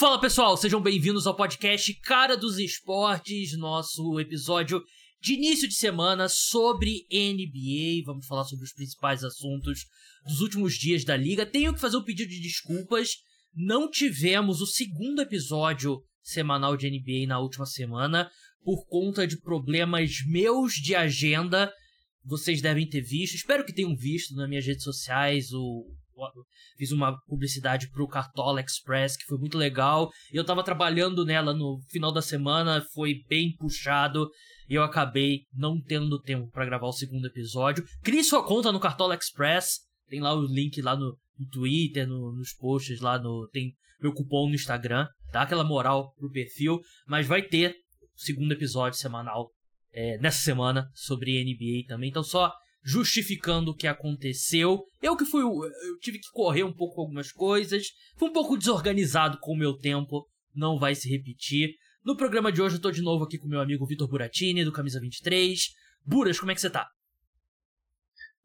Fala pessoal, sejam bem-vindos ao podcast Cara dos Esportes, nosso episódio de início de semana sobre NBA. Vamos falar sobre os principais assuntos dos últimos dias da liga. Tenho que fazer um pedido de desculpas. Não tivemos o segundo episódio semanal de NBA na última semana por conta de problemas meus de agenda. Vocês devem ter visto, espero que tenham visto nas minhas redes sociais o fiz uma publicidade pro Cartola Express que foi muito legal. Eu tava trabalhando nela no final da semana, foi bem puxado e eu acabei não tendo tempo para gravar o segundo episódio. Crie sua conta no Cartola Express, tem lá o link lá no, no Twitter, no, nos posts lá no tem meu cupom no Instagram, dá aquela moral pro perfil, mas vai ter o segundo episódio semanal é, nessa semana sobre NBA também. Então só justificando o que aconteceu. Eu que fui. Eu tive que correr um pouco com algumas coisas. Fui um pouco desorganizado com o meu tempo. Não vai se repetir. No programa de hoje eu tô de novo aqui com meu amigo Vitor Buratini, do Camisa 23. Buras, como é que você tá?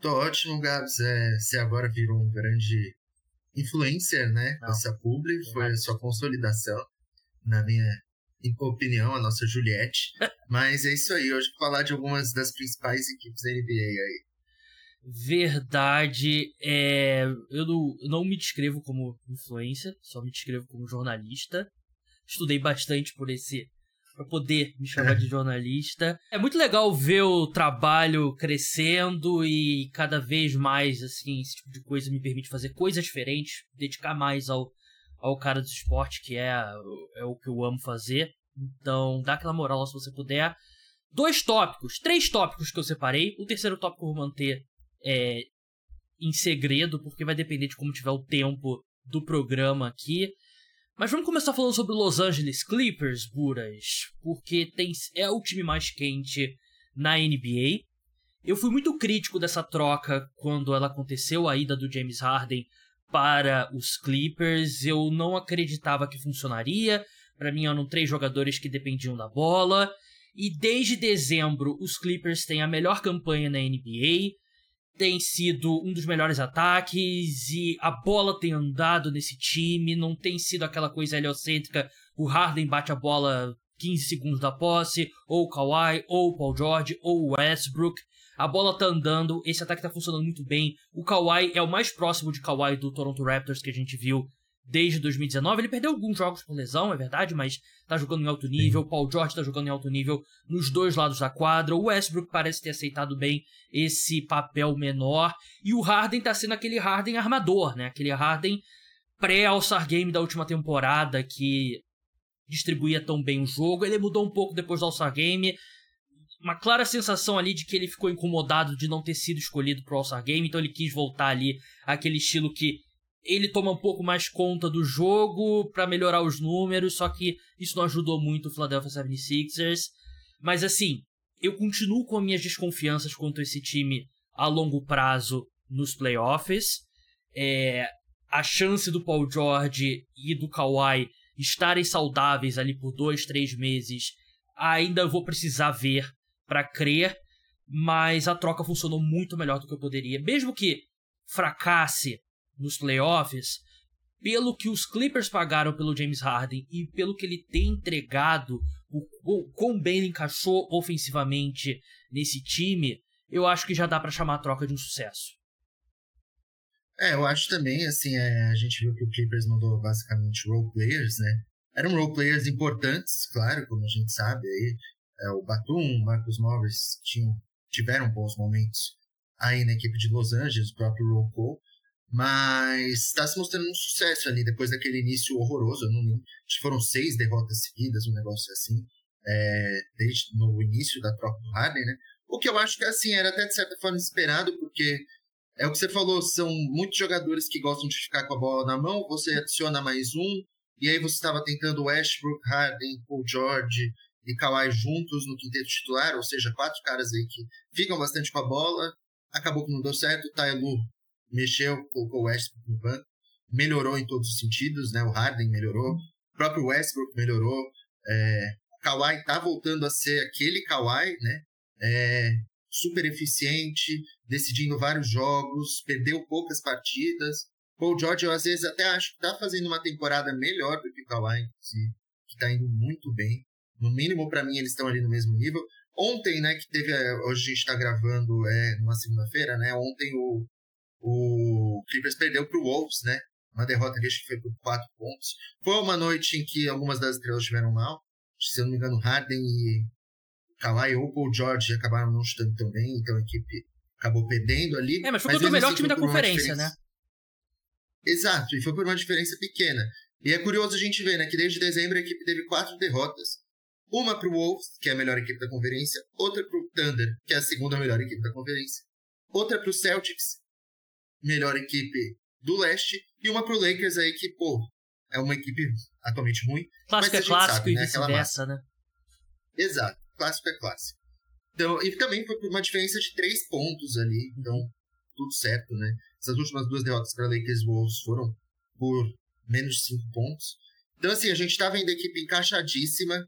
Tô ótimo, Gabs. É, você agora virou um grande influencer, né? Não. Essa publi foi a sua consolidação, na minha opinião, a nossa Juliette. Mas é isso aí, hoje vou falar de algumas das principais equipes da NBA aí. Verdade. É, eu, não, eu não me descrevo como influencer, só me descrevo como jornalista. Estudei bastante por esse. para poder me chamar de jornalista. É muito legal ver o trabalho crescendo e cada vez mais, assim, esse tipo de coisa me permite fazer coisas diferentes, dedicar mais ao, ao cara do esporte, que é, é o que eu amo fazer. Então, dá aquela moral se você puder. Dois tópicos, três tópicos que eu separei. O terceiro tópico eu vou manter é, em segredo, porque vai depender de como tiver o tempo do programa aqui. Mas vamos começar falando sobre Los Angeles Clippers, Buras, porque tem, é o time mais quente na NBA. Eu fui muito crítico dessa troca quando ela aconteceu, a ida do James Harden para os Clippers. Eu não acreditava que funcionaria. Para mim eram três jogadores que dependiam da bola. E desde dezembro, os Clippers têm a melhor campanha na NBA tem sido um dos melhores ataques e a bola tem andado nesse time, não tem sido aquela coisa heliocêntrica, o Harden bate a bola 15 segundos da posse, ou o Kawhi, ou o Paul George, ou o Westbrook. A bola tá andando, esse ataque tá funcionando muito bem. O Kawhi é o mais próximo de Kawhi do Toronto Raptors que a gente viu desde 2019. Ele perdeu alguns jogos por lesão, é verdade, mas tá jogando em alto nível. O Paul George tá jogando em alto nível nos dois lados da quadra. O Westbrook parece ter aceitado bem esse papel menor. E o Harden tá sendo aquele Harden armador, né? Aquele Harden pré-All-Star Game da última temporada que distribuía tão bem o jogo. Ele mudou um pouco depois do All-Star Game. Uma clara sensação ali de que ele ficou incomodado de não ter sido escolhido pro All-Star Game, então ele quis voltar ali àquele estilo que ele toma um pouco mais conta do jogo para melhorar os números, só que isso não ajudou muito o Philadelphia 76ers. Mas assim, eu continuo com as minhas desconfianças quanto a esse time a longo prazo nos playoffs. É, a chance do Paul George e do Kawhi estarem saudáveis ali por dois, três meses, ainda vou precisar ver para crer. Mas a troca funcionou muito melhor do que eu poderia. Mesmo que fracasse nos playoffs, pelo que os Clippers pagaram pelo James Harden e pelo que ele tem entregado, o, o quão bem ele encaixou ofensivamente nesse time, eu acho que já dá para chamar a troca de um sucesso. É, eu acho também, assim, é, a gente viu que o Clippers mandou basicamente role players, né? Eram role players importantes, claro, como a gente sabe, aí é, o Batum, o Marcus Morris tinham, tiveram bons momentos aí na equipe de Los Angeles, o próprio Rocco, mas está se mostrando um sucesso ali depois daquele início horroroso. Não acho que foram seis derrotas seguidas, um negócio assim, é, desde no início da troca do Harden, né? O que eu acho que assim era até de certa forma esperado, porque é o que você falou, são muitos jogadores que gostam de ficar com a bola na mão. Você adiciona mais um, e aí você estava tentando Westbrook, Harden, Paul George e Kawhi juntos no quinteto titular, ou seja, quatro caras aí que ficam bastante com a bola. Acabou que não deu certo. O Tyloo mexeu, colocou o Westbrook no banco, melhorou em todos os sentidos, né? O Harden melhorou, o próprio Westbrook melhorou, é, o Kawhi tá voltando a ser aquele Kawhi, né? É, super eficiente, decidindo vários jogos, perdeu poucas partidas, Paul George, eu às vezes até acho que tá fazendo uma temporada melhor do que o Kawhi, que tá indo muito bem. No mínimo, para mim, eles estão ali no mesmo nível. Ontem, né, que teve. Hoje a gente tá gravando é, numa segunda-feira, né? Ontem o, o Clippers perdeu pro Wolves, né? Uma derrota que acho que foi por quatro pontos. Foi uma noite em que algumas das estrelas estiveram mal. Se eu não me engano, Harden e Kawhi ou Paul George acabaram não chutando tão bem, então a equipe acabou perdendo ali. É, mas foi contra o melhor assim, time da conferência, né? Exato, e foi por uma diferença pequena. E é curioso a gente ver, né, que desde dezembro a equipe teve quatro derrotas. Uma para o Wolves, que é a melhor equipe da conferência, outra para o Thunder, que é a segunda melhor equipe da conferência, outra para o Celtics, melhor equipe do leste, e uma para o Lakers aí que, pô, é uma equipe atualmente ruim. Clássico é clássico sabe, e né, vice-versa, né? Exato, clássico é clássico. Então, e também foi por uma diferença de três pontos ali, então tudo certo, né? Essas últimas duas derrotas para Lakers Wolves foram por menos de cinco pontos. Então, assim, a gente está vendo a equipe encaixadíssima.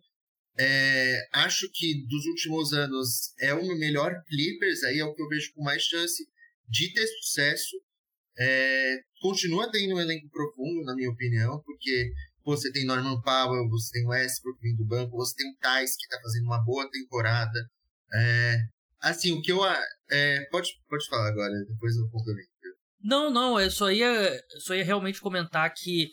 É, acho que dos últimos anos é o melhor Clippers, aí é o que eu vejo com mais chance de ter sucesso. É, continua tendo um elenco profundo, na minha opinião, porque você tem Norman Powell, você tem Westbrook vindo do banco, você tem o que está fazendo uma boa temporada. É, assim, o que eu. É, pode, pode falar agora, depois eu complemento. Não, não, eu só ia, só ia realmente comentar que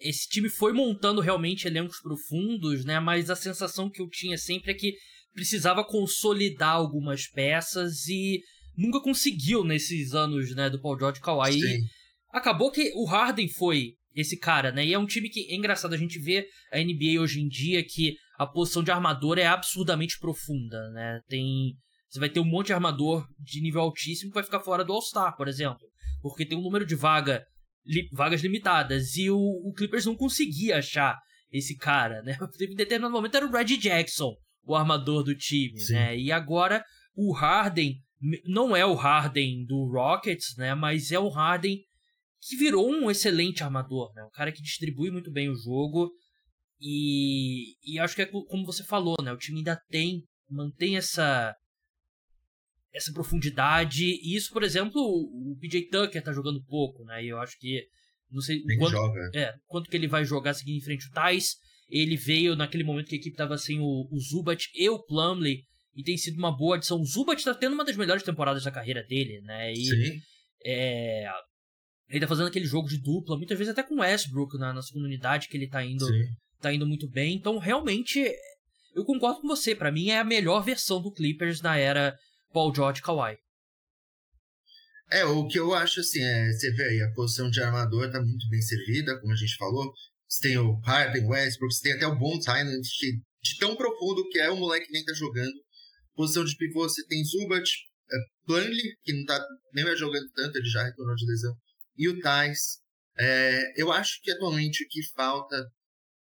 esse time foi montando realmente elencos profundos, né? Mas a sensação que eu tinha sempre é que precisava consolidar algumas peças e nunca conseguiu nesses anos, né, do Paul George Kawhi. Sim. Acabou que o Harden foi esse cara, né? E é um time que é engraçado a gente ver a NBA hoje em dia que a posição de armador é absurdamente profunda, né? Tem você vai ter um monte de armador de nível altíssimo que vai ficar fora do All-Star, por exemplo porque tem um número de vaga, li, vagas limitadas. E o, o, Clippers não conseguia achar esse cara, né? Em determinado momento era o Reggie Jackson, o armador do time, Sim. né? E agora o Harden não é o Harden do Rockets, né? Mas é o Harden que virou um excelente armador, né? Um cara que distribui muito bem o jogo. E, e acho que é como você falou, né? O time ainda tem, mantém essa essa profundidade. E isso, por exemplo, o PJ Tucker tá jogando pouco, né? E eu acho que. Não sei quanto, joga. É, quanto que ele vai jogar seguindo em frente o Thais. Ele veio naquele momento que a equipe tava sem o, o Zubat e o Plumley. E tem sido uma boa adição. O Zubat tá tendo uma das melhores temporadas da carreira dele, né? E, Sim. É, ele tá fazendo aquele jogo de dupla, muitas vezes até com o Westbrook na, na segunda unidade, que ele tá indo, tá indo muito bem. Então, realmente, eu concordo com você. para mim, é a melhor versão do Clippers na era Paul George Kawhi. É, o que eu acho assim, é, você vê aí, a posição de armador tá muito bem servida, como a gente falou. Você tem o Harden, Westbrook, você tem até o Highland, que de tão profundo que é, o moleque nem tá jogando. Posição de pivô, você tem Zubat, é, Plumlee, que não tá nem mais jogando tanto, ele já retornou de lesão, e o Thais. É, eu acho que atualmente o que falta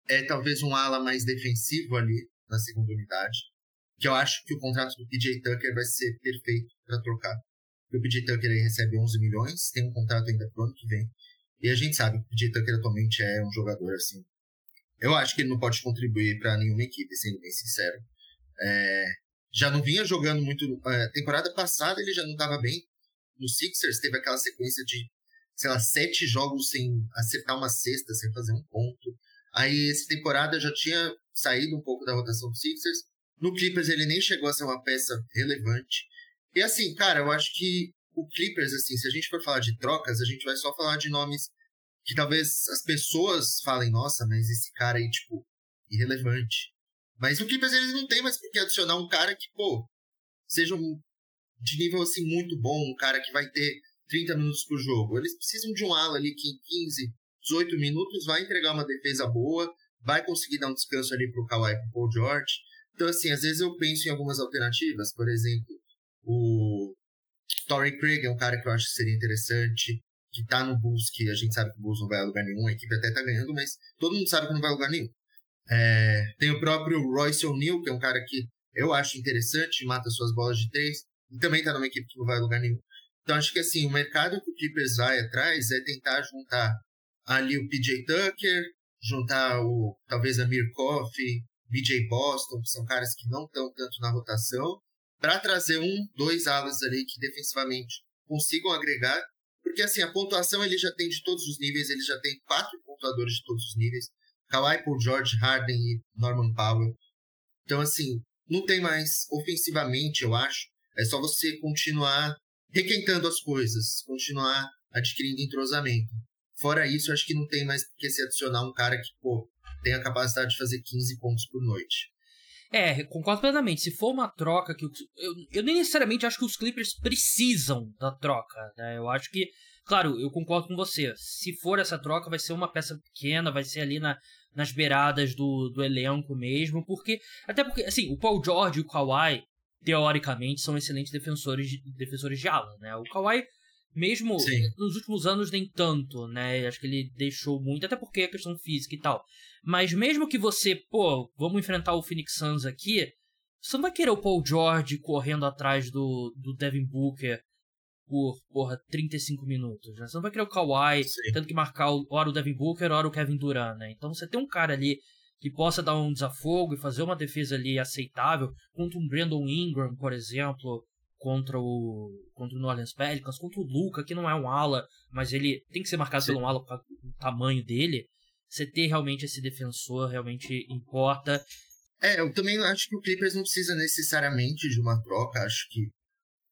é talvez um ala mais defensivo ali na segunda unidade que eu acho que o contrato do PJ Tucker vai ser perfeito para trocar. o PJ Tucker aí recebe 11 milhões, tem um contrato ainda pro ano que vem. E a gente sabe que o PJ Tucker atualmente é um jogador assim. Eu acho que ele não pode contribuir para nenhuma equipe, sendo bem sincero. É, já não vinha jogando muito. É, temporada passada ele já não estava bem. No Sixers teve aquela sequência de, sei lá, sete jogos sem acertar uma cesta, sem fazer um ponto. Aí essa temporada já tinha saído um pouco da rotação do Sixers no Clippers ele nem chegou a ser uma peça relevante. E assim, cara, eu acho que o Clippers, assim, se a gente for falar de trocas, a gente vai só falar de nomes que talvez as pessoas falem, nossa, mas esse cara aí, tipo, irrelevante. Mas o Clippers eles não tem mais por que adicionar um cara que, pô, seja um, de nível assim muito bom, um cara que vai ter 30 minutos por jogo. Eles precisam de um ala ali que em 15, 18 minutos vai entregar uma defesa boa, vai conseguir dar um descanso ali pro Kawhi e pro Paul George. Então, assim, às vezes eu penso em algumas alternativas. Por exemplo, o Torrey Craig é um cara que eu acho que seria interessante, que tá no Bulls, que a gente sabe que o Bulls não vai a lugar nenhum, a equipe até tá ganhando, mas todo mundo sabe que não vai a lugar nenhum. É, tem o próprio Royce O'Neal, que é um cara que eu acho interessante, mata suas bolas de três, e também tá numa equipe que não vai a lugar nenhum. Então acho que assim, o mercado que o Clippers vai atrás é tentar juntar ali o PJ Tucker, juntar o talvez a Mir Coffee, BJ Boston, que são caras que não estão tanto na rotação, para trazer um, dois alas ali que defensivamente consigam agregar, Porque assim, a pontuação ele já tem de todos os níveis, ele já tem quatro pontuadores de todos os níveis. Kawhi, Paul George, Harden e Norman Powell. Então, assim, não tem mais ofensivamente, eu acho. É só você continuar requentando as coisas, continuar adquirindo entrosamento. Fora isso, eu acho que não tem mais que se adicionar um cara que, pô, tem a capacidade de fazer 15 pontos por noite. É, concordo plenamente. Se for uma troca que. Eu, eu nem necessariamente acho que os Clippers precisam da troca. Né? Eu acho que. Claro, eu concordo com você. Se for essa troca, vai ser uma peça pequena, vai ser ali na, nas beiradas do, do elenco mesmo. Porque. Até porque, assim, o Paul George e o Kawhi, teoricamente, são excelentes defensores de, defensores de ala, né? O Kawhi mesmo Sim. nos últimos anos, nem tanto, né? Acho que ele deixou muito, até porque é questão física e tal. Mas mesmo que você, pô, vamos enfrentar o Phoenix Suns aqui, você não vai querer o Paul George correndo atrás do, do Devin Booker por, porra, 35 minutos, né? Você não vai querer o Kawhi Sim. tendo que marcar hora o Devin Booker, hora o Kevin Durant, né? Então você tem um cara ali que possa dar um desafogo e fazer uma defesa ali aceitável contra um Brandon Ingram, por exemplo, contra o contra o New Orleans Pelicans, contra o Luca, que não é um ala, mas ele tem que ser marcado Sim. pelo um ala por o tamanho dele. Você ter realmente esse defensor realmente importa. É, eu também acho que o Clippers não precisa necessariamente de uma troca, acho que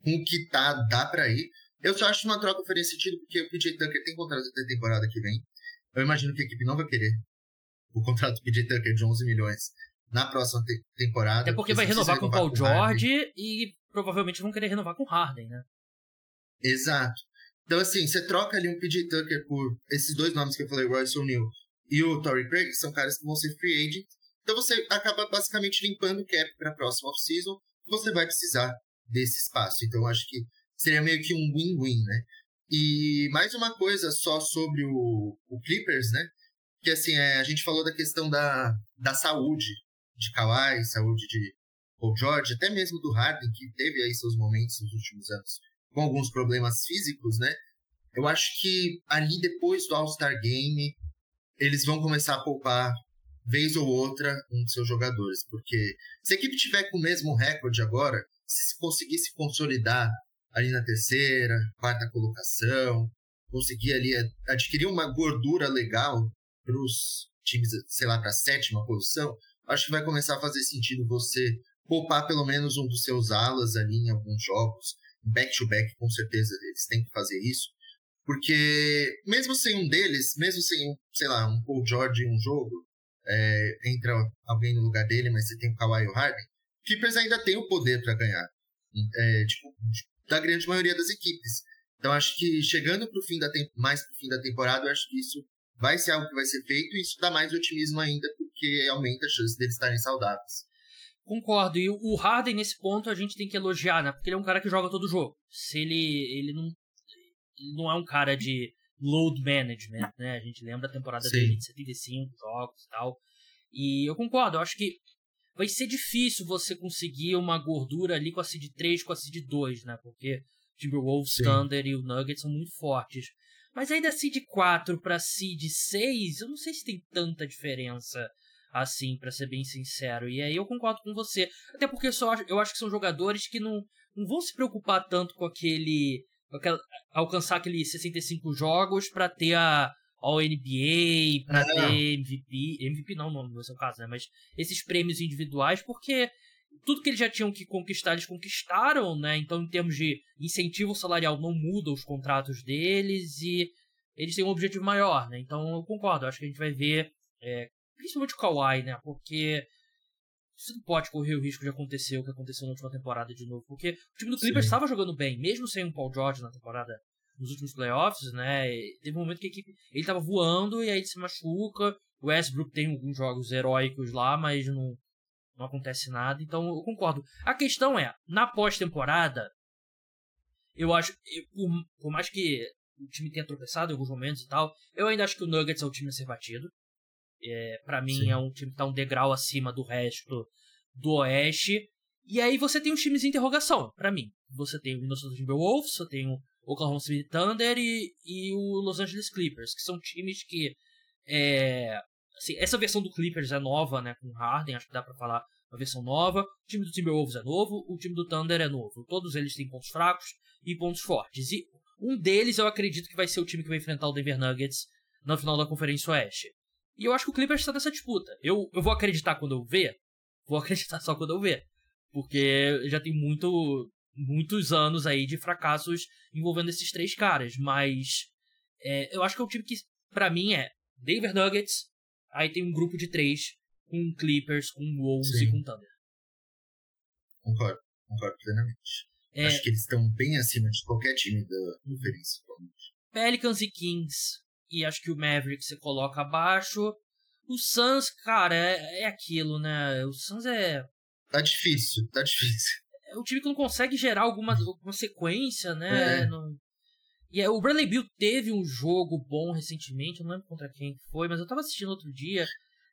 com o que tá, dá para ir. Eu só acho que uma troca faria sentido porque o PJ Tucker tem contrato até temporada que vem. Eu imagino que a equipe não vai querer o contrato do PJ Tucker de 11 milhões na próxima te temporada. Até porque vai renovar com o Paul George e provavelmente vão querer renovar com o Harden, né? Exato. Então, assim, você troca ali um PJ Tucker por esses dois nomes que eu falei, Royce O'Neal e o Torrey Craig, que são caras que vão ser free agent. Então, você acaba basicamente limpando o cap para a próxima off-season. Você vai precisar desse espaço. Então, acho que seria meio que um win-win, né? E mais uma coisa só sobre o, o Clippers, né? Que assim, é, a gente falou da questão da, da saúde de Kawhi, saúde de Paul George, até mesmo do Harden, que teve aí seus momentos nos últimos anos com alguns problemas físicos, né? Eu acho que ali depois do All-Star Game, eles vão começar a poupar vez ou outra um de seus jogadores, porque se a equipe tiver com o mesmo recorde agora, se conseguir se consolidar ali na terceira, quarta colocação, conseguir ali adquirir uma gordura legal para os times, sei lá, para a sétima posição, acho que vai começar a fazer sentido você poupar pelo menos um dos seus alas ali em alguns jogos. Back-to-back, com certeza, eles têm que fazer isso. Porque mesmo sem um deles, mesmo sem, sei lá, um Paul George em um jogo, é, entra alguém no lugar dele, mas você tem o Kawhi e o Harden, Clippers ainda tem o poder para ganhar. É, tipo, da grande maioria das equipes. Então acho que chegando pro fim da mais pro fim da temporada, eu acho que isso vai ser algo que vai ser feito e isso dá mais otimismo ainda, porque aumenta a chance deles estarem saudáveis. Concordo. E o Harden, nesse ponto, a gente tem que elogiar, né? Porque ele é um cara que joga todo jogo. Se ele, ele não. Ele não é um cara de load management, né? A gente lembra a temporada Sim. dele de 75 jogos e tal. E eu concordo, eu acho que vai ser difícil você conseguir uma gordura ali com a seed 3, com a seed 2, né? Porque Timberwolves, Sim. Thunder e o Nuggets são muito fortes. Mas aí da seed 4 pra seed 6, eu não sei se tem tanta diferença assim, para ser bem sincero. E aí eu concordo com você. Até porque eu, só, eu acho que são jogadores que não, não vão se preocupar tanto com aquele. Com aquela, alcançar aqueles 65 jogos para ter a All NBA, para ter MVP. MVP não, não no seu caso, né? Mas esses prêmios individuais, porque tudo que eles já tinham que conquistar, eles conquistaram, né? Então, em termos de incentivo salarial, não muda os contratos deles e eles têm um objetivo maior, né? Então, eu concordo. Acho que a gente vai ver é, Principalmente o Kawhi, né? Porque você não pode correr o risco de acontecer o que aconteceu na última temporada de novo. Porque o time do Clippers estava jogando bem, mesmo sem o Paul George na temporada, nos últimos playoffs, né? Teve um momento que a equipe. Ele estava voando e aí ele se machuca. O Westbrook tem alguns jogos heróicos lá, mas não, não acontece nada. Então eu concordo. A questão é, na pós-temporada, eu acho. Eu, por, por mais que o time tenha tropeçado em alguns momentos e tal, eu ainda acho que o Nuggets é o time a ser batido. É, para mim Sim. é um time que tá um degrau acima do resto do Oeste. E aí você tem os times de interrogação, para mim. Você tem o Minnesota Timberwolves, você tem o Oklahoma City Thunder e, e o Los Angeles Clippers, que são times que é, assim, essa versão do Clippers é nova, né, com Harden, acho que dá para falar uma versão nova. O time do Timberwolves é novo, o time do Thunder é novo. Todos eles têm pontos fracos e pontos fortes. E Um deles eu acredito que vai ser o time que vai enfrentar o Denver Nuggets na final da Conferência Oeste. E eu acho que o Clippers está nessa disputa. Eu, eu vou acreditar quando eu ver, vou acreditar só quando eu ver. Porque já tem muito, muitos anos aí de fracassos envolvendo esses três caras. Mas é, eu acho que é um time que, para mim, é Denver Nuggets, aí tem um grupo de três com Clippers, com Wolves Sim. e com Thunder. Concordo, concordo plenamente. É... Acho que eles estão bem acima de qualquer time da conferência. Pelicans e Kings. E acho que o Maverick você coloca abaixo. O Suns, cara, é, é aquilo, né? O Suns é. Tá difícil, tá difícil. É um time que não consegue gerar alguma, alguma sequência, né? É. Não... E é, o Bradley Bill teve um jogo bom recentemente, eu não lembro contra quem foi, mas eu tava assistindo outro dia.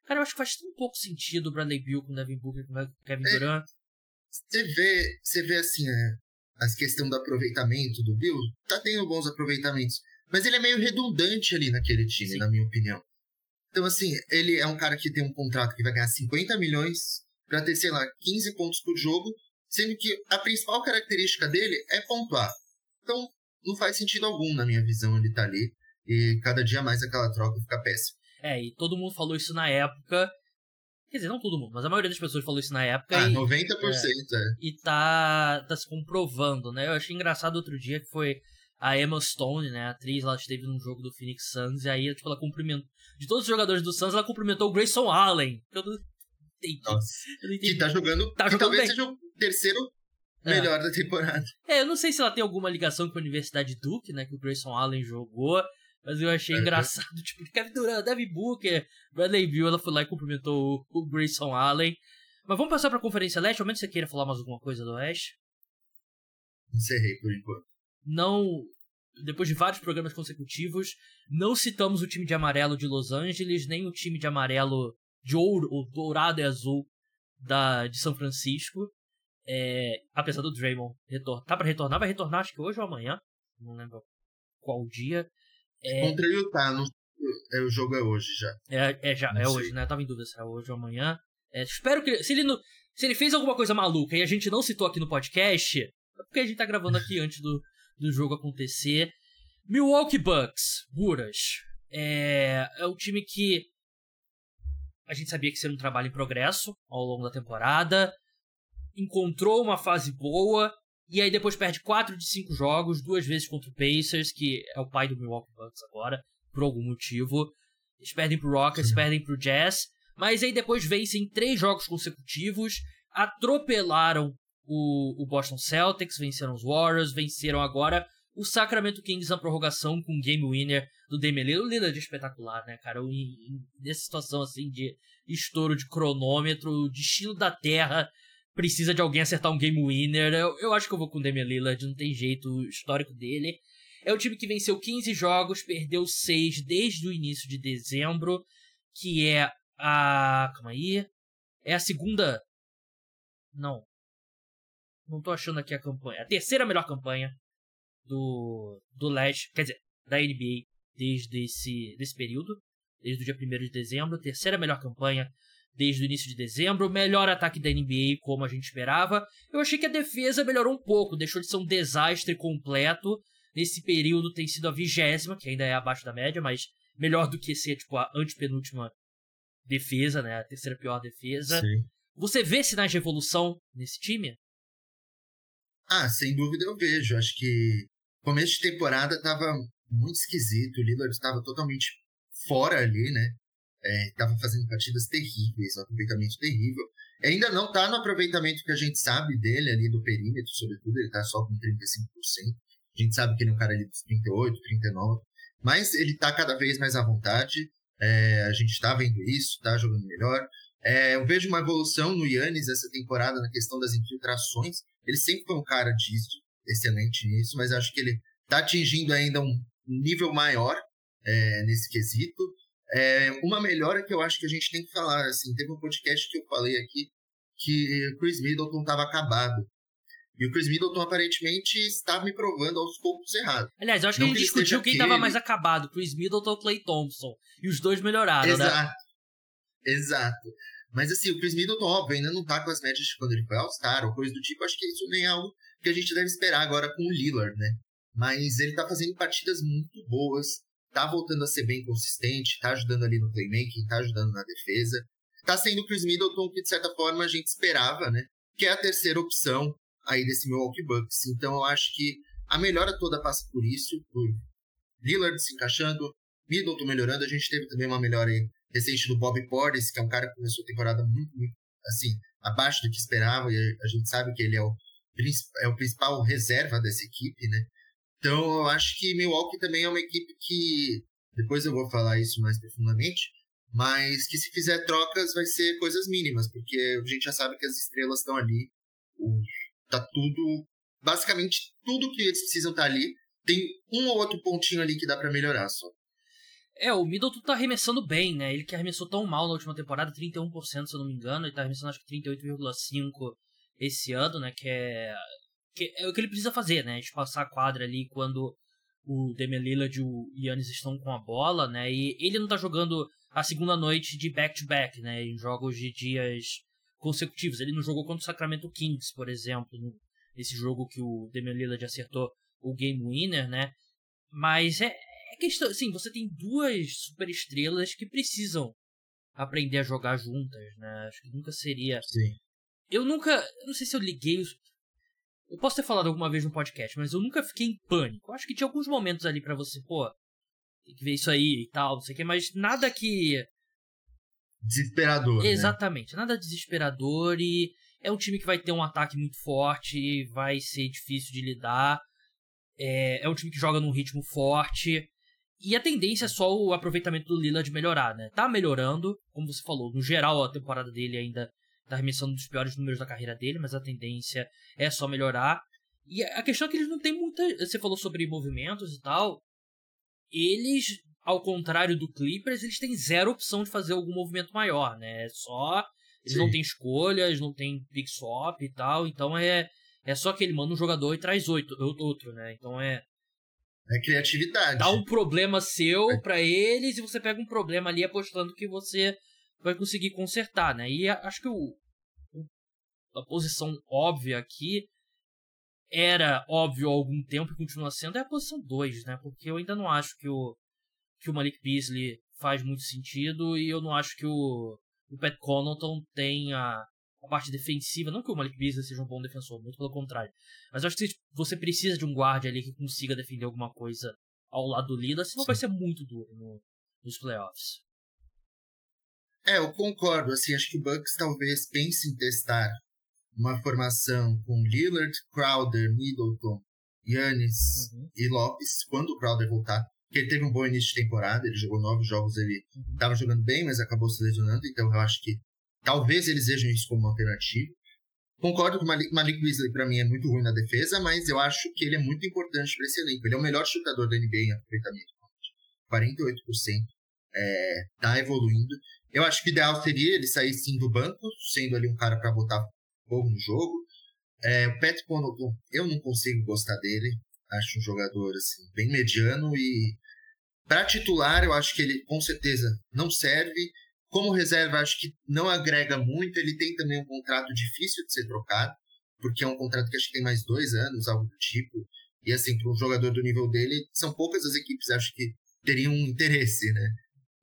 Cara, eu acho que faz tão pouco sentido o Bradley Bill com o Devin Booker com o Kevin é, Durant. Você vê, você vê assim, né? A questão do aproveitamento do Bill, tá tendo bons aproveitamentos. Mas ele é meio redundante ali naquele time, Sim. na minha opinião. Então, assim, ele é um cara que tem um contrato que vai ganhar 50 milhões para ter, sei lá, 15 pontos por jogo, sendo que a principal característica dele é pontuar. Então, não faz sentido algum, na minha visão, ele tá ali. E cada dia mais aquela troca fica péssima. É, e todo mundo falou isso na época. Quer dizer, não todo mundo, mas a maioria das pessoas falou isso na época. Ah, e, 90%, é, é. E tá, tá se comprovando, né? Eu achei engraçado outro dia que foi a Emma Stone, né, a atriz, ela esteve num jogo do Phoenix Suns e aí, tipo, ela cumprimentou. De todos os jogadores do Suns, ela cumprimentou o Grayson Allen. Eu não entendi. Nossa. Eu não entendi. Que tá jogando. Tá jogando talvez bem. seja o terceiro é. melhor é. da temporada. É, eu não sei se ela tem alguma ligação com a Universidade Duke, né, que o Grayson Allen jogou. Mas eu achei é. engraçado, tipo, Kevin Durant, Devin Booker, Bradley Beal, ela foi lá e cumprimentou o, o Grayson Allen. Mas vamos passar pra Conferência Leste, ao menos você queira falar mais alguma coisa do Oeste? Encerrei por enquanto. Não, depois de vários programas consecutivos, não citamos o time de amarelo de Los Angeles, nem o time de amarelo de ouro, ou dourado e azul da, de São Francisco. É, apesar do Draymond retornar. Tá pra retornar? Vai retornar acho que hoje ou amanhã. Não lembro qual dia. É... Contra o Utah, no... é, o jogo é hoje já. É, é, já, é hoje, né? Eu tava em dúvida se era hoje ou amanhã. É, espero que. Se ele, não, se ele fez alguma coisa maluca e a gente não citou aqui no podcast, é porque a gente tá gravando aqui antes do, do jogo acontecer. Milwaukee Bucks, Buras. É, é o time que a gente sabia que seria um trabalho em progresso ao longo da temporada. Encontrou uma fase boa e aí depois perde 4 de 5 jogos, duas vezes contra o Pacers, que é o pai do Milwaukee Bucks agora, por algum motivo. Eles perdem pro Rockets, Sim. perdem pro Jazz, mas aí depois vencem três jogos consecutivos, atropelaram o, o Boston Celtics, venceram os Warriors, venceram agora o Sacramento Kings na prorrogação com o game winner do Damian Lillard. O Lillard é espetacular, né, cara? nessa situação assim de estouro de cronômetro, o destino da Terra precisa de alguém acertar um game winner. Eu, eu acho que eu vou com o Damian Lillard, não tem jeito, o histórico dele. É o time que venceu 15 jogos, perdeu 6 desde o início de dezembro, que é a. Calma aí. É a segunda. Não. Não tô achando aqui a campanha. A terceira melhor campanha do, do leste, quer dizer, da NBA desde esse desse período, desde o dia 1 de dezembro. Terceira melhor campanha desde o início de dezembro, melhor ataque da NBA como a gente esperava. Eu achei que a defesa melhorou um pouco, deixou de ser um desastre completo. Nesse período tem sido a vigésima, que ainda é abaixo da média, mas melhor do que ser tipo a antepenúltima defesa, né? A terceira pior defesa. Sim. Você vê sinais de evolução nesse time? Ah, sem dúvida eu vejo. Acho que começo de temporada tava muito esquisito. O Lillard estava totalmente fora ali, né? Estava é, fazendo partidas terríveis, um aproveitamento terrível. Ainda não está no aproveitamento que a gente sabe dele ali do perímetro, sobretudo, ele está só com 35%. A gente sabe que ele é um cara ali dos 38, 39, mas ele está cada vez mais à vontade. É, a gente está vendo isso, está jogando melhor. É, eu vejo uma evolução no Yannis essa temporada na questão das infiltrações. Ele sempre foi um cara disso, excelente nisso, mas acho que ele está atingindo ainda um nível maior é, nesse quesito. É, uma melhora que eu acho que a gente tem que falar, assim, teve um podcast que eu falei aqui que o Chris Middleton estava acabado. E o Chris Middleton aparentemente está me provando aos poucos errado. Aliás, eu acho Não que a gente discutiu quem estava mais acabado, Chris Middleton ou Clay Thompson. E os dois melhoraram, Exato. né? Exato. Mas assim, o Chris Middleton, óbvio, ainda não tá com as médias de quando ele foi All-Star ou coisa do tipo. Acho que isso nem é algo que a gente deve esperar agora com o Lillard, né? mas ele tá fazendo partidas muito boas, tá voltando a ser bem consistente, tá ajudando ali no playmaking, tá ajudando na defesa. Tá sendo o Chris Middleton que, de certa forma, a gente esperava, né? Que é a terceira opção aí desse Milwaukee Bucks. Então, eu acho que a melhora toda passa por isso, por Lillard se encaixando, Middleton melhorando. A gente teve também uma melhora aí recente do Bob Portis, que é um cara que começou a temporada muito, muito assim, abaixo do que esperava, e a gente sabe que ele é o, é o principal reserva dessa equipe, né? Então eu acho que Milwaukee também é uma equipe que, depois eu vou falar isso mais profundamente, mas que se fizer trocas vai ser coisas mínimas, porque a gente já sabe que as estrelas estão ali, tá tudo, basicamente tudo que eles precisam tá ali, tem um ou outro pontinho ali que dá para melhorar só. É, o Middleton tá arremessando bem, né? Ele que arremessou tão mal na última temporada, 31% se eu não me engano, ele tá arremessando acho que 38,5% esse ano, né? Que é, que é o que ele precisa fazer, né? De passar a quadra ali quando o Damian Lillard e o Yannis estão com a bola, né? E ele não tá jogando a segunda noite de back-to-back, -back, né? Em jogos de dias consecutivos. Ele não jogou contra o Sacramento Kings, por exemplo, nesse jogo que o Damian Lillard acertou o game winner, né? Mas é, é questão, assim, você tem duas superestrelas que precisam aprender a jogar juntas, né? Acho que nunca seria. Sim. Eu nunca. Eu não sei se eu liguei os. Eu posso ter falado alguma vez no podcast, mas eu nunca fiquei em pânico. Eu acho que tinha alguns momentos ali para você, pô, tem que ver isso aí e tal, não sei o que, mas nada que. Desesperador. Né? Exatamente, né? nada desesperador e é um time que vai ter um ataque muito forte, vai ser difícil de lidar. É, é um time que joga num ritmo forte. E a tendência é só o aproveitamento do Lillard melhorar, né? Tá melhorando, como você falou, no geral a temporada dele ainda tá arremessando dos piores números da carreira dele, mas a tendência é só melhorar. E a questão é que eles não têm muita. Você falou sobre movimentos e tal. Eles, ao contrário do Clippers, eles têm zero opção de fazer algum movimento maior, né? É só. Eles Sim. não têm escolhas, não tem pick swap e tal. Então é. É só que ele manda um jogador e traz oito, outro, né? Então é. É criatividade. Dá um problema seu é. para eles e você pega um problema ali apostando que você vai conseguir consertar, né? E acho que o, a posição óbvia aqui era óbvio há algum tempo e continua sendo é a posição 2, né? Porque eu ainda não acho que o que o Malik Beasley faz muito sentido e eu não acho que o, o Pat Connaughton tenha a parte defensiva. Não que o Malik Beasley seja um bom defensor, muito pelo contrário. Mas eu acho que você precisa de um guarda ali que consiga defender alguma coisa ao lado do Lillard, senão Sim. vai ser muito duro no, nos playoffs. É, eu concordo. Assim, acho que o Bucks talvez pense em testar uma formação com Lillard, Crowder, Middleton, Yannis uhum. e Lopes quando o Crowder voltar. Porque ele teve um bom início de temporada, ele jogou nove jogos, ele estava uhum. jogando bem, mas acabou se lesionando, então eu acho que Talvez eles vejam isso como uma alternativa. Concordo que o Malik, Malik Beasley, para mim, é muito ruim na defesa, mas eu acho que ele é muito importante para esse elenco. Ele é o melhor chutador da NBA em aproveitamento. 48%. É, tá evoluindo. Eu acho que o ideal seria ele sair sim do banco, sendo ali um cara para botar fogo no jogo. É, o Pat Connaughton, eu não consigo gostar dele. Acho um jogador assim, bem mediano e para titular eu acho que ele com certeza não serve. Como reserva, acho que não agrega muito. Ele tem também um contrato difícil de ser trocado, porque é um contrato que acho que tem mais dois anos, algo do tipo. E assim, para um jogador do nível dele, são poucas as equipes, acho que teriam um interesse, né?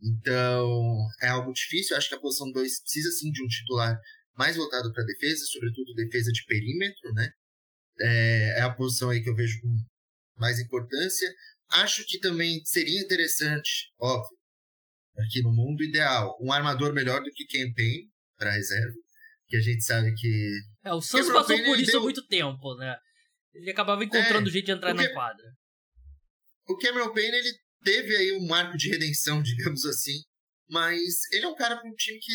Então, é algo difícil. Acho que a posição 2 precisa sim de um titular mais voltado para defesa, sobretudo defesa de perímetro, né? É, é a posição aí que eu vejo com mais importância. Acho que também seria interessante, óbvio, aqui no mundo ideal, um armador melhor do que Campaign para reserva, que a gente sabe que. É, o Santos passou Payne, por isso deu... há muito tempo, né? Ele acabava encontrando é, jeito de entrar na quadra. O Cameron Payne, ele teve aí um marco de redenção, digamos assim, mas ele é um cara para um time que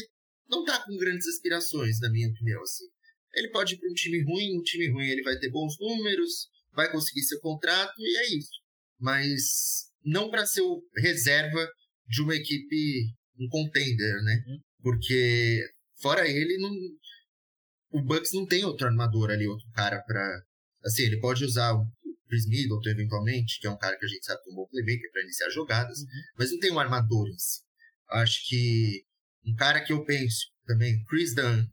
não tá com grandes aspirações, na minha opinião, assim. Ele pode ir para um time ruim, um time ruim ele vai ter bons números, vai conseguir seu contrato e é isso. Mas não para ser o reserva de uma equipe, um contender, né? Uhum. Porque fora ele, não, o Bucks não tem outro armador ali, outro cara para Assim, ele pode usar o Chris Middleton eventualmente, que é um cara que a gente sabe que é um bom playmaker para iniciar jogadas, uhum. mas não tem um armador em si. Acho que um cara que eu penso também, Chris Dunn,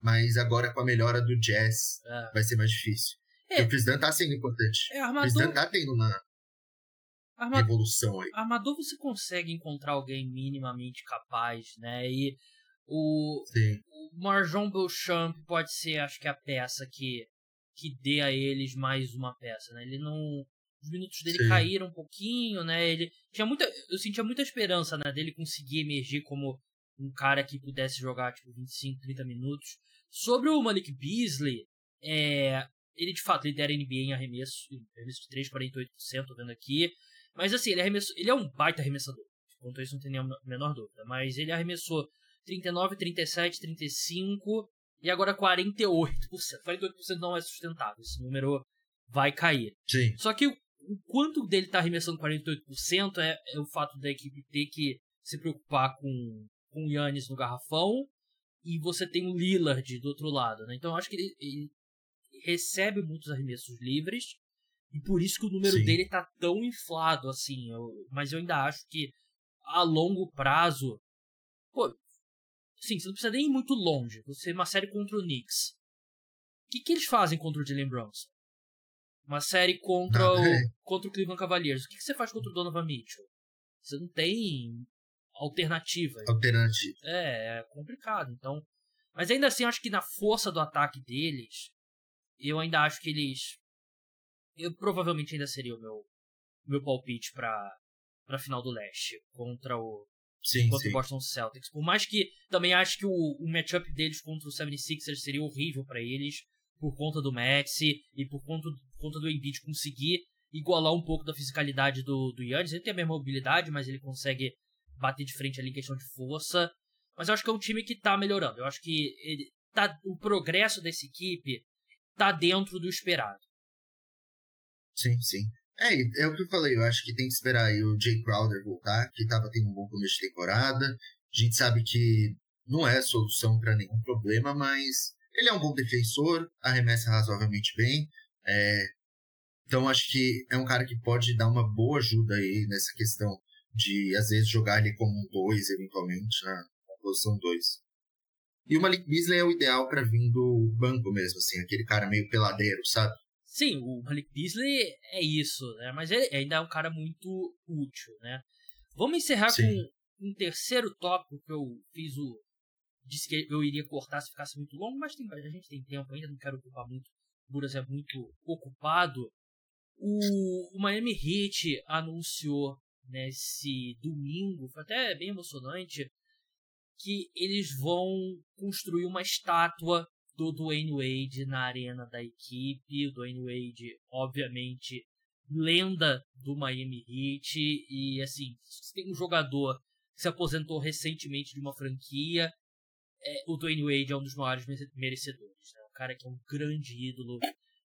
mas agora com a melhora do Jazz, é. vai ser mais difícil. É. O Chris Dunn tá sendo importante. É, armador... O Chris Dunn tá tendo uma Arma... revolução aí. Armador você consegue encontrar alguém minimamente capaz, né? E o, Sim. o Marjon Beauchamp pode ser, acho que, a peça que, que dê a eles mais uma peça, né? Ele não... Os minutos dele Sim. caíram um pouquinho, né? Ele tinha muita... Eu sentia muita esperança, né? Dele conseguir emergir como um cara que pudesse jogar, tipo, 25, 30 minutos. Sobre o Malik Beasley, é, ele de fato lidera a NBA em arremesso, arremesso de 3, 48%, tô vendo aqui. Mas assim, ele, arremessou, ele é um baita arremessador. Quanto a isso não tem nem a menor dúvida. Mas ele arremessou 39, 37, 35 e agora 48%. 48% não é sustentável. Esse número vai cair. Sim. Só que o, o quanto dele tá arremessando 48% é, é o fato da equipe ter que se preocupar com, com o Yannis no garrafão e você tem o Lillard do outro lado, né? Então eu acho que ele, ele recebe muitos arremessos livres e por isso que o número Sim. dele tá tão inflado assim. Eu, mas eu ainda acho que a longo prazo. Pô, sim, você não precisa nem ir muito longe. Você uma série contra o Knicks. O que, que eles fazem contra o Jalen Brunson? Uma série contra, o, é. contra o Cleveland Cavaliers. O que, que você faz contra o Donovan Mitchell? Você não tem alternativa. Alternativa. É, é complicado. Então, mas ainda assim, eu acho que na força do ataque deles, eu ainda acho que eles. Eu provavelmente ainda seria o meu, meu palpite para para final do leste contra o sim, contra sim. o Boston Celtics. Por mais que também acho que o, o matchup deles contra o 76ers seria horrível para eles por conta do Maxi e por conta, por conta do Embiid conseguir igualar um pouco da fisicalidade do, do Yannis. Ele tem a mesma mobilidade, mas ele consegue bater de frente ali em questão de força. Mas eu acho que é um time que tá melhorando. Eu acho que ele tá, o progresso dessa equipe tá dentro do esperado. Sim, sim. É, é o que eu falei, eu acho que tem que esperar aí o Jay Crowder voltar, que tava tendo um bom começo de temporada. A gente sabe que não é solução para nenhum problema, mas ele é um bom defensor, arremessa razoavelmente bem. É, então acho que é um cara que pode dar uma boa ajuda aí nessa questão de, às vezes, jogar ele como um 2, eventualmente, na, na posição 2. E o Malik Beasley é o ideal para vir do banco mesmo, assim, aquele cara meio peladeiro, sabe? Sim, o Malik Beasley é isso, né? Mas ele ainda é um cara muito útil, né? Vamos encerrar Sim. com um terceiro tópico que eu fiz o. Disse que eu iria cortar se ficasse muito longo, mas tem, a gente tem tempo ainda, não quero ocupar muito. O Buras é muito ocupado. O, o Miami Heat anunciou nesse domingo, foi até bem emocionante, que eles vão construir uma estátua do Dwayne Wade na arena da equipe. O Dwayne Wade, obviamente, lenda do Miami Heat. E assim, se tem um jogador que se aposentou recentemente de uma franquia, é, o Dwayne Wade é um dos maiores merecedores. Né? Um cara que é um grande ídolo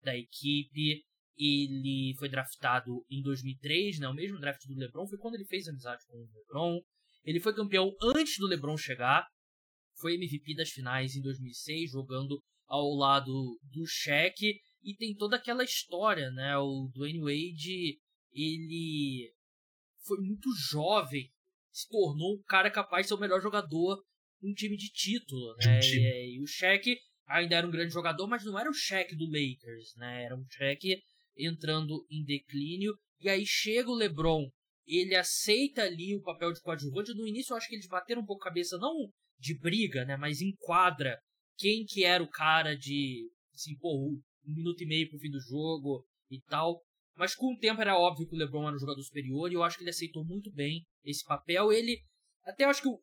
da equipe. Ele foi draftado em 2003, né? o mesmo draft do LeBron. Foi quando ele fez amizade com o LeBron. Ele foi campeão antes do LeBron chegar. Foi MVP das finais em 2006, jogando ao lado do Shaq. E tem toda aquela história, né? O Dwayne Wade, ele foi muito jovem, se tornou um cara capaz de ser o melhor jogador um time de título, né? E, e, o Shaq ainda era um grande jogador, mas não era o Shaq do Lakers, né? Era um Shaq entrando em declínio. E aí chega o LeBron, ele aceita ali o papel de coadjuvante. No início eu acho que eles bateram um pouco a cabeça, não de briga, né? Mas enquadra quem que era o cara de, assim, pô, um minuto e meio pro fim do jogo e tal. Mas com o tempo era óbvio que o LeBron era um jogador superior e eu acho que ele aceitou muito bem esse papel. Ele, até acho que o,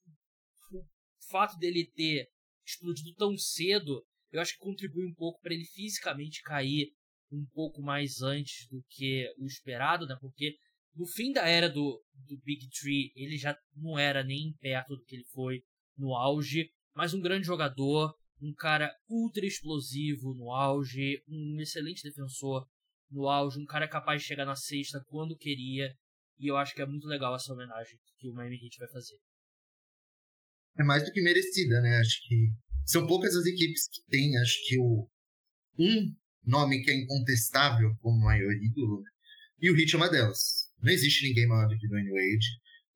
o fato dele ter explodido tão cedo, eu acho que contribui um pouco para ele fisicamente cair um pouco mais antes do que o esperado, né? Porque no fim da era do, do Big Tree, ele já não era nem perto do que ele foi no auge, mas um grande jogador, um cara ultra explosivo no auge, um excelente defensor no auge, um cara capaz de chegar na sexta quando queria, e eu acho que é muito legal essa homenagem que o Miami Heat vai fazer. É mais do que merecida, né? Acho que são poucas as equipes que têm, acho que o um nome que é incontestável como maior ídolo, né? e o Heat é uma delas. Não existe ninguém maior do que o Dwayne Wade,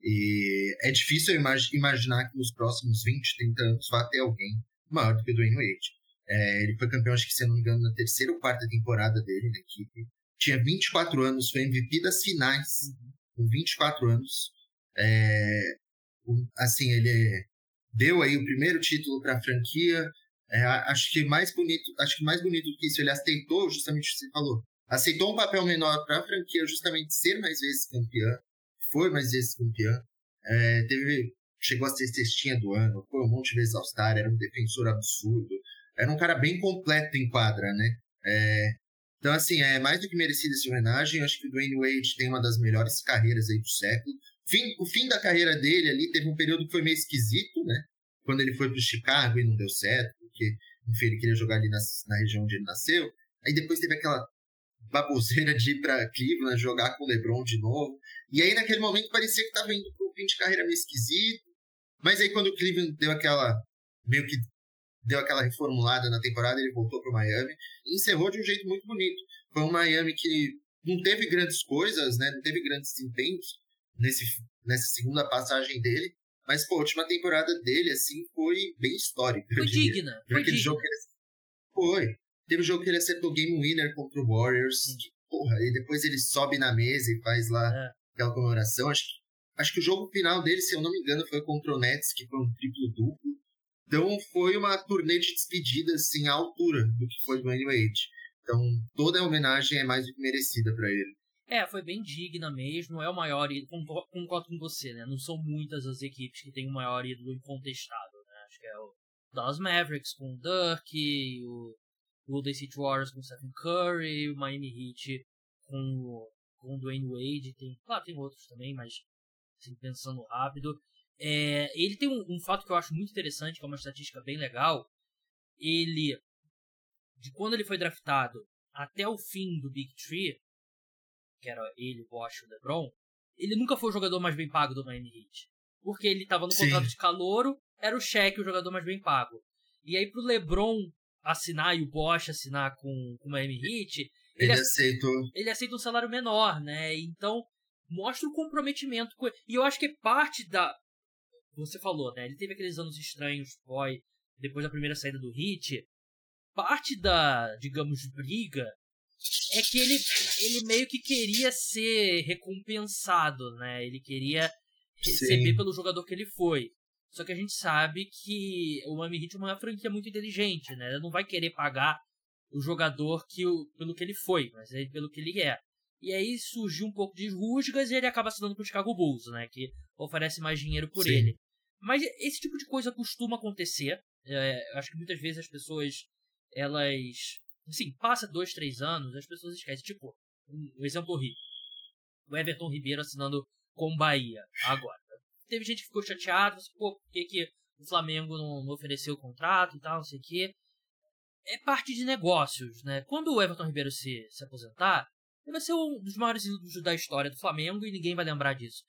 e é difícil imag imaginar que nos próximos 20, 30 anos vá ter alguém maior do que o Dwayne Wade. É, ele foi campeão, acho que se não me engano, na terceira ou quarta temporada dele na equipe. Tinha 24 anos, foi MVP das finais, com 24 anos. É, assim, ele deu aí o primeiro título para a franquia. É, acho que mais bonito, acho que mais bonito do que isso, ele aceitou justamente o que você falou. Aceitou um papel menor para a franquia, justamente ser mais vezes campeã. Foi mais vezes campeã. É, teve, chegou a ser cestinha do ano, foi um monte de vezes All-Star, era um defensor absurdo. Era um cara bem completo em quadra, né? É, então, assim, é mais do que merecido essa homenagem. Acho que o Dwayne Wade tem uma das melhores carreiras aí do século. Fim, o fim da carreira dele ali teve um período que foi meio esquisito, né? Quando ele foi pro Chicago e não deu certo, porque, enfim, ele queria jogar ali na, na região onde ele nasceu. Aí depois teve aquela baboseira de ir pra Cleveland jogar com o LeBron de novo. E aí, naquele momento, parecia que tava indo pro fim de carreira meio esquisito. Mas aí, quando o Cleveland deu aquela. meio que deu aquela reformulada na temporada, ele voltou pro Miami e encerrou de um jeito muito bonito. Foi um Miami que não teve grandes coisas, né? Não teve grandes desempenhos, nesse, nessa segunda passagem dele. Mas, pô, a última temporada dele, assim, foi bem histórica. Foi digna. Foi aquele digna. jogo que ele... Foi. Teve um jogo que ele acertou Game Winner contra o Warriors. Que, porra, e depois ele sobe na mesa e faz lá é. Aquela comemoração. Acho, acho que o jogo final dele, se eu não me engano, foi contra o Nets, que foi um triplo-duplo. Então foi uma turnê de despedida, assim, à altura do que foi do Wade. Então toda a homenagem é mais do que merecida para ele. É, foi bem digna mesmo. É o maior ídolo. Concordo com você, né? Não são muitas as equipes que têm o maior ídolo incontestado, né? Acho que é o Dallas Mavericks com o Dirk, o Golden City Warriors com o Stephen Curry, o Miami Heat com, com o Dwayne Wade. Tem, claro, tem outros também, mas assim, pensando rápido. É, ele tem um, um fato que eu acho muito interessante, que é uma estatística bem legal. Ele, de quando ele foi draftado até o fim do Big Tree, que era ele, Bosch e o LeBron, ele nunca foi o jogador mais bem pago do Miami Heat. Porque ele estava no Sim. contrato de calouro, era o cheque o jogador mais bem pago. E aí pro LeBron assinar e o Bosch assinar com, com o Miami Heat, ele, ele aceitou. Ele aceita um salário menor, né? Então mostra o comprometimento com E eu acho que parte da você falou, né? Ele teve aqueles anos estranhos, boy, depois da primeira saída do Heat. Parte da, digamos, briga é que ele, ele meio que queria ser recompensado, né? Ele queria receber Sim. pelo jogador que ele foi. Só que a gente sabe que o Miami Heat é uma franquia muito inteligente, né? Ela não vai querer pagar o jogador que o, pelo que ele foi, mas é pelo que ele é. E aí surgiu um pouco de rusgas e ele acaba assinando com o Chicago Bulls, né? Que oferece mais dinheiro por Sim. ele. Mas esse tipo de coisa costuma acontecer. É, acho que muitas vezes as pessoas, elas Assim, passa dois, três anos, as pessoas esquecem. Tipo, um exemplo horrível. O Everton Ribeiro assinando com Bahia agora. Teve gente que ficou chateada, assim, pô, por que, que o Flamengo não, não ofereceu o contrato e tal, não sei o quê. É parte de negócios, né? Quando o Everton Ribeiro se, se aposentar, ele vai ser um dos maiores ídolos da história do Flamengo e ninguém vai lembrar disso.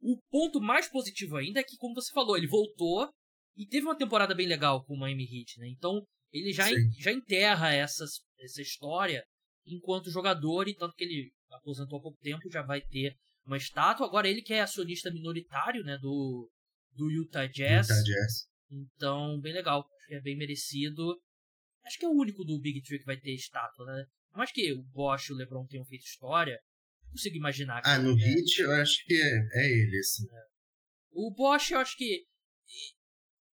O ponto mais positivo ainda é que, como você falou, ele voltou e teve uma temporada bem legal com o Miami Heat, né? Então, ele já, já enterra essas, essa história enquanto jogador, e tanto que ele aposentou há pouco tempo, já vai ter uma estátua. Agora ele que é acionista minoritário, né, do, do Utah Jazz. Utah Jazz. Então, bem legal. Acho que é bem merecido. Acho que é o único do Big Tree que vai ter estátua, né? Mas que o Bosch e o LeBron tenham feito história, consigo imaginar. ah, no é. Heat eu acho que é, é ele, assim. É. O Bosch eu acho que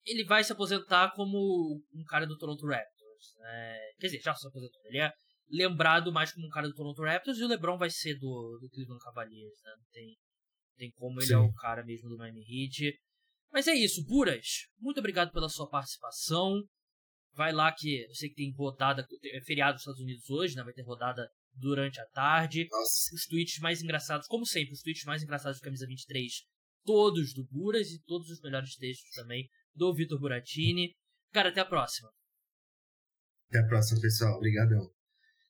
ele vai se aposentar como um cara do Toronto Raptors. Né? Quer dizer, já se aposentou. Ele é lembrado mais como um cara do Toronto Raptors e o LeBron vai ser do, do Cleveland Cavaliers. Né? Não tem, tem como ele Sim. é o cara mesmo do Miami Heat. Mas é isso, Buras. Muito obrigado pela sua participação. Vai lá que eu sei que tem rodada, é feriado nos Estados Unidos hoje, né? Vai ter rodada durante a tarde. Nossa. Os tweets mais engraçados, como sempre, os tweets mais engraçados do Camisa 23, todos do Buras e todos os melhores textos também do Vitor Buratini. Cara, até a próxima. Até a próxima, pessoal. Obrigadão.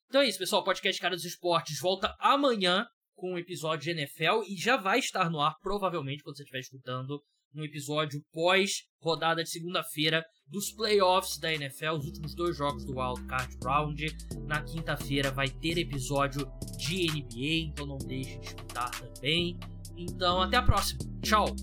Então é isso, pessoal. O podcast Cara dos Esportes volta amanhã com um episódio de NFL e já vai estar no ar, provavelmente, quando você estiver escutando, um episódio pós-rodada de segunda-feira dos playoffs da NFL, os últimos dois jogos do Wild Card Round. Na quinta-feira vai ter episódio de NBA, então não deixe de escutar também. Então, até a próxima. Tchau!